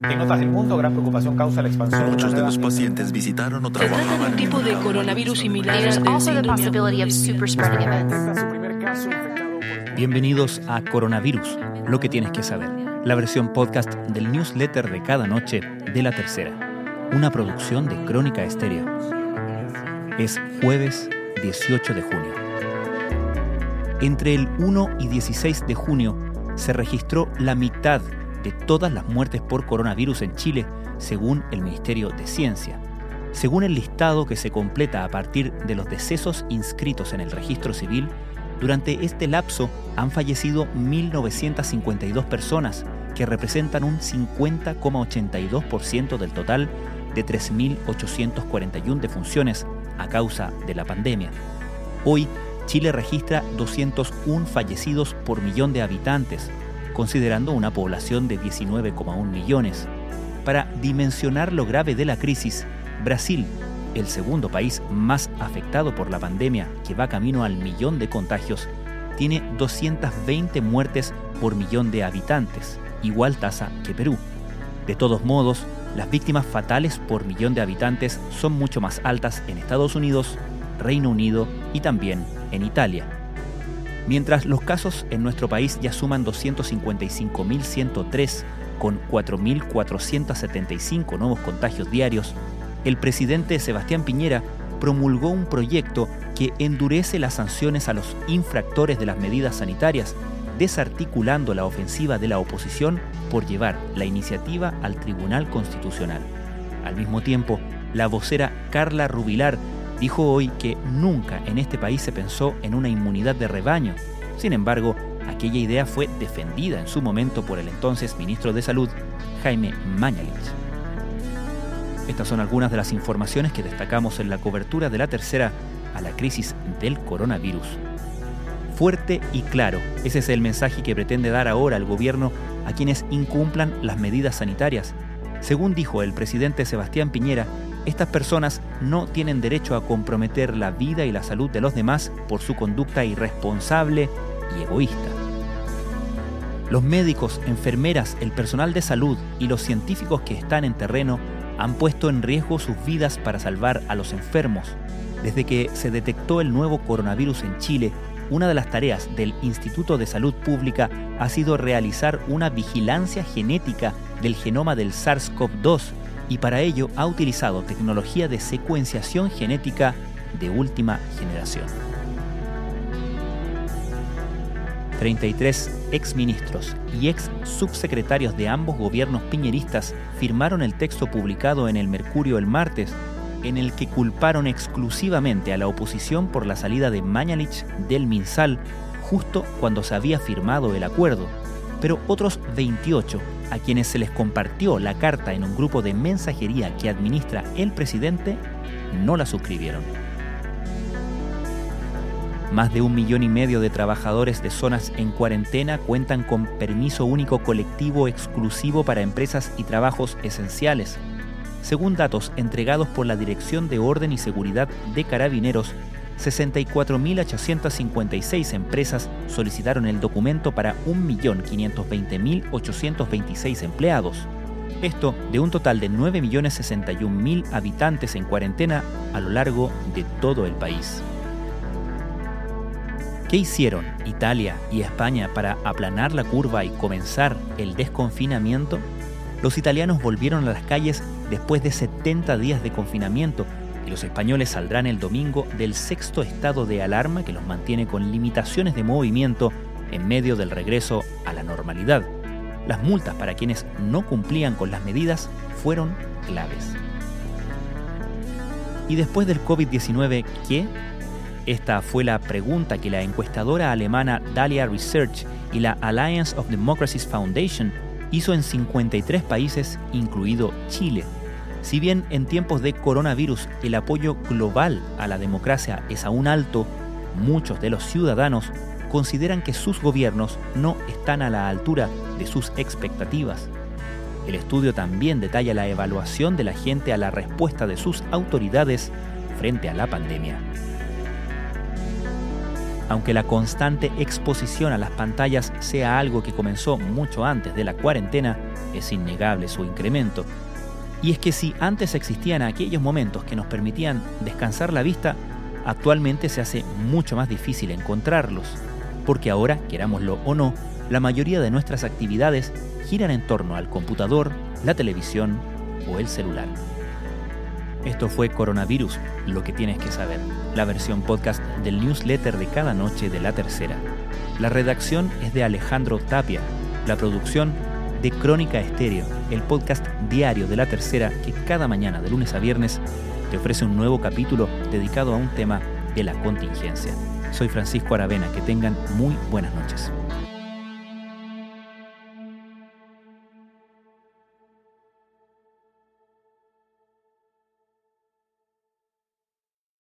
En otras del mundo, gran preocupación causa la expansión. Muchos de los pacientes visitaron o Se trata de un tipo de coronavirus similar infectado por- Bienvenidos a Coronavirus, lo que tienes que saber, la versión podcast del newsletter de cada noche de la tercera, una producción de Crónica Estéreo. Es jueves 18 de junio. Entre el 1 y 16 de junio se registró la mitad de todas las muertes por coronavirus en Chile, según el Ministerio de Ciencia. Según el listado que se completa a partir de los decesos inscritos en el registro civil, durante este lapso han fallecido 1.952 personas, que representan un 50,82% del total de 3.841 defunciones a causa de la pandemia. Hoy, Chile registra 201 fallecidos por millón de habitantes, considerando una población de 19,1 millones. Para dimensionar lo grave de la crisis, Brasil, el segundo país más afectado por la pandemia, que va camino al millón de contagios, tiene 220 muertes por millón de habitantes, igual tasa que Perú. De todos modos, las víctimas fatales por millón de habitantes son mucho más altas en Estados Unidos, Reino Unido y también en Italia. Mientras los casos en nuestro país ya suman 255.103 con 4.475 nuevos contagios diarios, el presidente Sebastián Piñera promulgó un proyecto que endurece las sanciones a los infractores de las medidas sanitarias, desarticulando la ofensiva de la oposición por llevar la iniciativa al Tribunal Constitucional. Al mismo tiempo, la vocera Carla Rubilar dijo hoy que nunca en este país se pensó en una inmunidad de rebaño. Sin embargo, aquella idea fue defendida en su momento por el entonces ministro de Salud, Jaime Mañalich. Estas son algunas de las informaciones que destacamos en la cobertura de la tercera a la crisis del coronavirus. Fuerte y claro, ese es el mensaje que pretende dar ahora el gobierno a quienes incumplan las medidas sanitarias. Según dijo el presidente Sebastián Piñera, estas personas no tienen derecho a comprometer la vida y la salud de los demás por su conducta irresponsable y egoísta. Los médicos, enfermeras, el personal de salud y los científicos que están en terreno han puesto en riesgo sus vidas para salvar a los enfermos. Desde que se detectó el nuevo coronavirus en Chile, una de las tareas del Instituto de Salud Pública ha sido realizar una vigilancia genética del genoma del SARS-CoV-2 y para ello ha utilizado tecnología de secuenciación genética de última generación. 33 exministros y ex subsecretarios de ambos gobiernos piñeristas firmaron el texto publicado en el Mercurio el martes, en el que culparon exclusivamente a la oposición por la salida de Mañalich del Minsal justo cuando se había firmado el acuerdo. Pero otros 28, a quienes se les compartió la carta en un grupo de mensajería que administra el presidente, no la suscribieron. Más de un millón y medio de trabajadores de zonas en cuarentena cuentan con permiso único colectivo exclusivo para empresas y trabajos esenciales. Según datos entregados por la Dirección de Orden y Seguridad de Carabineros, 64.856 empresas solicitaron el documento para 1.520.826 empleados. Esto de un total de 9.061.000 habitantes en cuarentena a lo largo de todo el país. ¿Qué hicieron Italia y España para aplanar la curva y comenzar el desconfinamiento? Los italianos volvieron a las calles después de 70 días de confinamiento los españoles saldrán el domingo del sexto estado de alarma que los mantiene con limitaciones de movimiento en medio del regreso a la normalidad. Las multas para quienes no cumplían con las medidas fueron claves. ¿Y después del COVID-19 qué? Esta fue la pregunta que la encuestadora alemana Dahlia Research y la Alliance of Democracies Foundation hizo en 53 países, incluido Chile. Si bien en tiempos de coronavirus el apoyo global a la democracia es aún alto, muchos de los ciudadanos consideran que sus gobiernos no están a la altura de sus expectativas. El estudio también detalla la evaluación de la gente a la respuesta de sus autoridades frente a la pandemia. Aunque la constante exposición a las pantallas sea algo que comenzó mucho antes de la cuarentena, es innegable su incremento. Y es que si antes existían aquellos momentos que nos permitían descansar la vista, actualmente se hace mucho más difícil encontrarlos, porque ahora, querámoslo o no, la mayoría de nuestras actividades giran en torno al computador, la televisión o el celular. Esto fue Coronavirus, lo que tienes que saber, la versión podcast del newsletter de cada noche de la tercera. La redacción es de Alejandro Tapia, la producción de Crónica Estéreo, el podcast diario de la tercera que cada mañana de lunes a viernes te ofrece un nuevo capítulo dedicado a un tema de la contingencia. Soy Francisco Aravena, que tengan muy buenas noches.